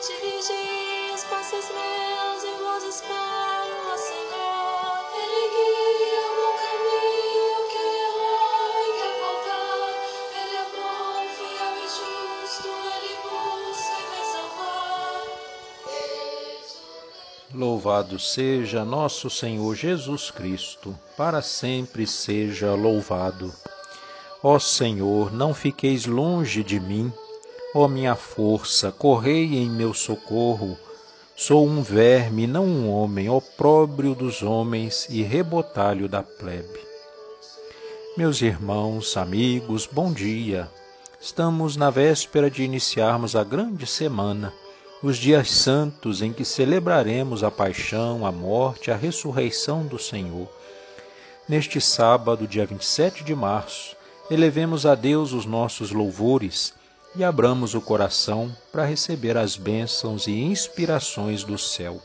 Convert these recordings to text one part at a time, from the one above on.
Dirigi meus e Senhor. Ele guia o caminho, que e voltar. Ele é bom, justo, ele busca e vai salvar. Louvado seja nosso Senhor Jesus Cristo, para sempre seja louvado. Ó Senhor, não fiqueis longe de mim ó minha força, correi em meu socorro. Sou um verme, não um homem, opróbrio dos homens e rebotalho da plebe. Meus irmãos, amigos, bom dia. Estamos na véspera de iniciarmos a grande semana os dias santos em que celebraremos a paixão, a morte, a ressurreição do Senhor. Neste sábado, dia 27 de março, elevemos a Deus os nossos louvores e abramos o coração para receber as bênçãos e inspirações do céu.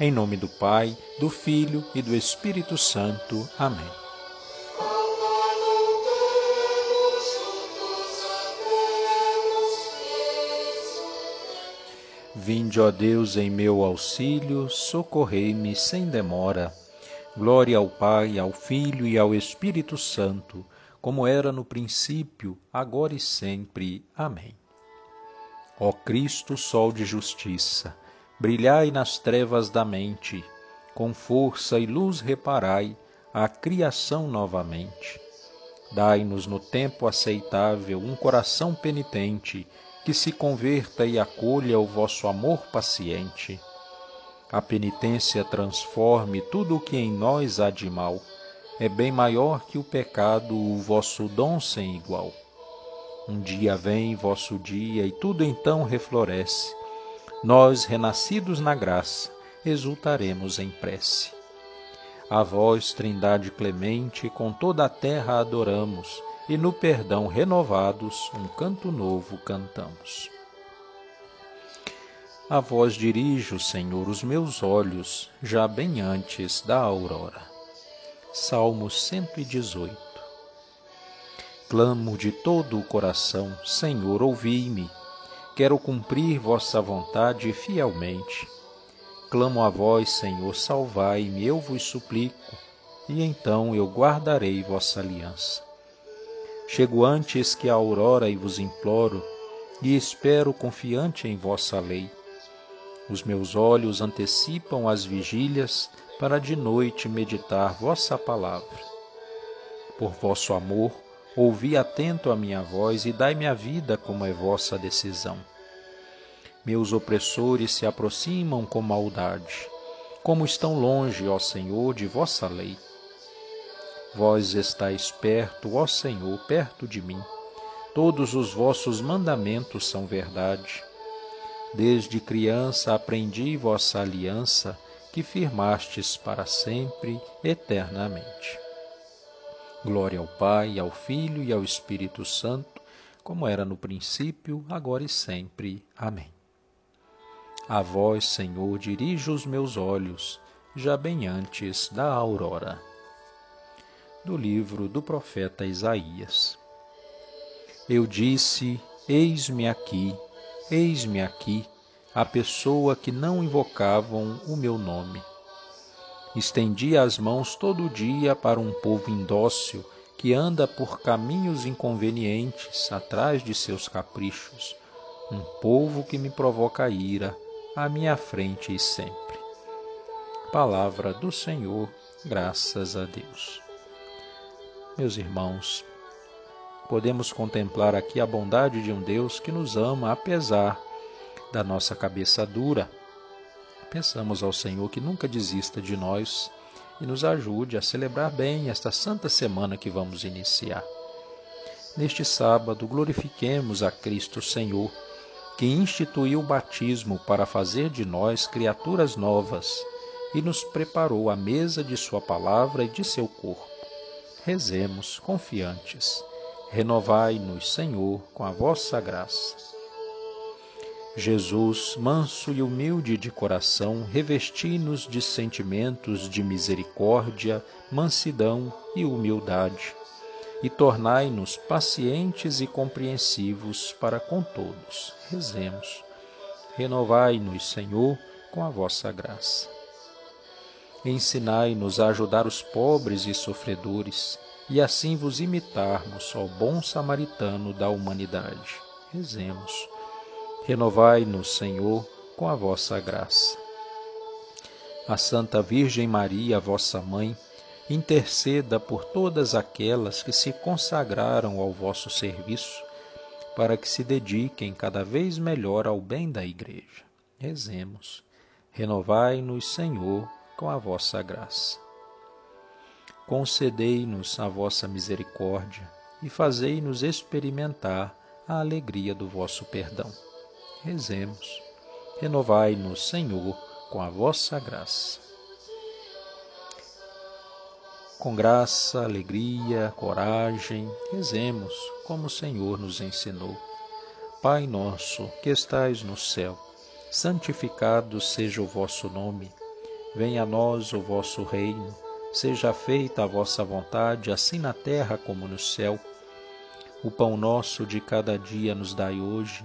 Em nome do Pai, do Filho e do Espírito Santo. Amém. Vinde, ó Deus, em meu auxílio, socorrei-me sem demora. Glória ao Pai, ao Filho e ao Espírito Santo, como era no princípio, agora e sempre. Amém. Ó Cristo, Sol de justiça, brilhai nas trevas da mente, com força e luz reparai a criação novamente. Dai-nos no tempo aceitável um coração penitente, que se converta e acolha o vosso amor paciente. A penitência transforme tudo o que em nós há de mal. É bem maior que o pecado o vosso dom sem igual. Um dia vem vosso dia e tudo então refloresce. Nós, renascidos na graça, exultaremos em prece. A vós, Trindade clemente, com toda a terra adoramos e no perdão renovados um canto novo cantamos. A vós dirijo, Senhor, os meus olhos, já bem antes da aurora. Salmo 118 Clamo de todo o coração, Senhor, ouvi-me. Quero cumprir vossa vontade fielmente. Clamo a vós, Senhor, salvai-me, eu vos suplico, e então eu guardarei vossa aliança. Chego antes que a aurora e vos imploro, e espero confiante em vossa lei. Os meus olhos antecipam as vigílias para de noite meditar vossa palavra. Por vosso amor, ouvi atento a minha voz e dai-me a vida como é vossa decisão. Meus opressores se aproximam com maldade. Como estão longe, ó Senhor, de vossa lei. Vós estáis perto, ó Senhor, perto de mim. Todos os vossos mandamentos são verdade. Desde criança aprendi vossa aliança, que firmastes para sempre, eternamente. Glória ao Pai, ao Filho e ao Espírito Santo, como era no princípio, agora e sempre. Amém. A vós, Senhor, dirijo os meus olhos, já bem antes da aurora do livro do profeta Isaías. Eu disse: Eis-me aqui, eis-me aqui, a pessoa que não invocavam o meu nome. Estendi as mãos todo dia para um povo indócil que anda por caminhos inconvenientes atrás de seus caprichos, um povo que me provoca ira à minha frente e sempre. Palavra do Senhor, graças a Deus. Meus irmãos, podemos contemplar aqui a bondade de um Deus que nos ama apesar da nossa cabeça dura. Pensamos ao Senhor que nunca desista de nós e nos ajude a celebrar bem esta santa semana que vamos iniciar. Neste sábado, glorifiquemos a Cristo Senhor, que instituiu o batismo para fazer de nós criaturas novas e nos preparou a mesa de Sua palavra e de seu corpo rezemos confiantes. Renovai-nos, Senhor, com a vossa graça. Jesus, manso e humilde de coração, revesti-nos de sentimentos de misericórdia, mansidão e humildade, e tornai-nos pacientes e compreensivos para com todos. Rezemos. Renovai-nos, Senhor, com a vossa graça. Ensinai-nos a ajudar os pobres e sofredores, e assim vos imitarmos, ó bom samaritano da humanidade. Rezemos. Renovai-nos, Senhor, com a vossa graça. A Santa Virgem Maria, vossa mãe, interceda por todas aquelas que se consagraram ao vosso serviço, para que se dediquem cada vez melhor ao bem da Igreja. Rezemos. Renovai-nos, Senhor, com a vossa graça. Concedei-nos a vossa misericórdia e fazei-nos experimentar a alegria do vosso perdão. Rezemos. Renovai-nos, Senhor, com a vossa graça. Com graça, alegria, coragem, rezemos como o Senhor nos ensinou. Pai nosso, que estais no céu, santificado seja o vosso nome. Venha a nós o vosso reino. Seja feita a vossa vontade, assim na terra como no céu. O pão nosso de cada dia nos dai hoje.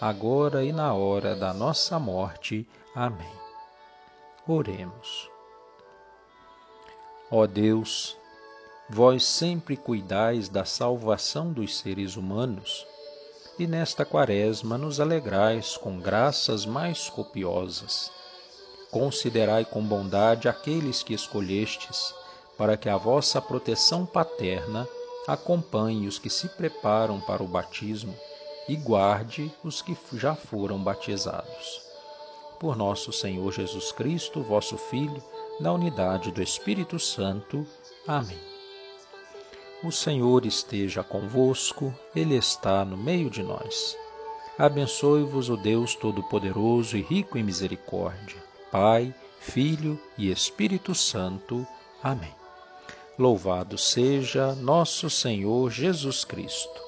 agora e na hora da nossa morte. Amém. Oremos. Ó Deus, Vós sempre cuidais da salvação dos seres humanos, e nesta quaresma nos alegrais com graças mais copiosas. Considerai com bondade aqueles que escolhestes, para que a vossa proteção paterna acompanhe os que se preparam para o batismo e guarde os que já foram batizados. Por nosso Senhor Jesus Cristo, vosso Filho, na unidade do Espírito Santo. Amém. O Senhor esteja convosco, Ele está no meio de nós. Abençoe-vos o Deus Todo-Poderoso e rico em misericórdia, Pai, Filho e Espírito Santo. Amém. Louvado seja nosso Senhor Jesus Cristo,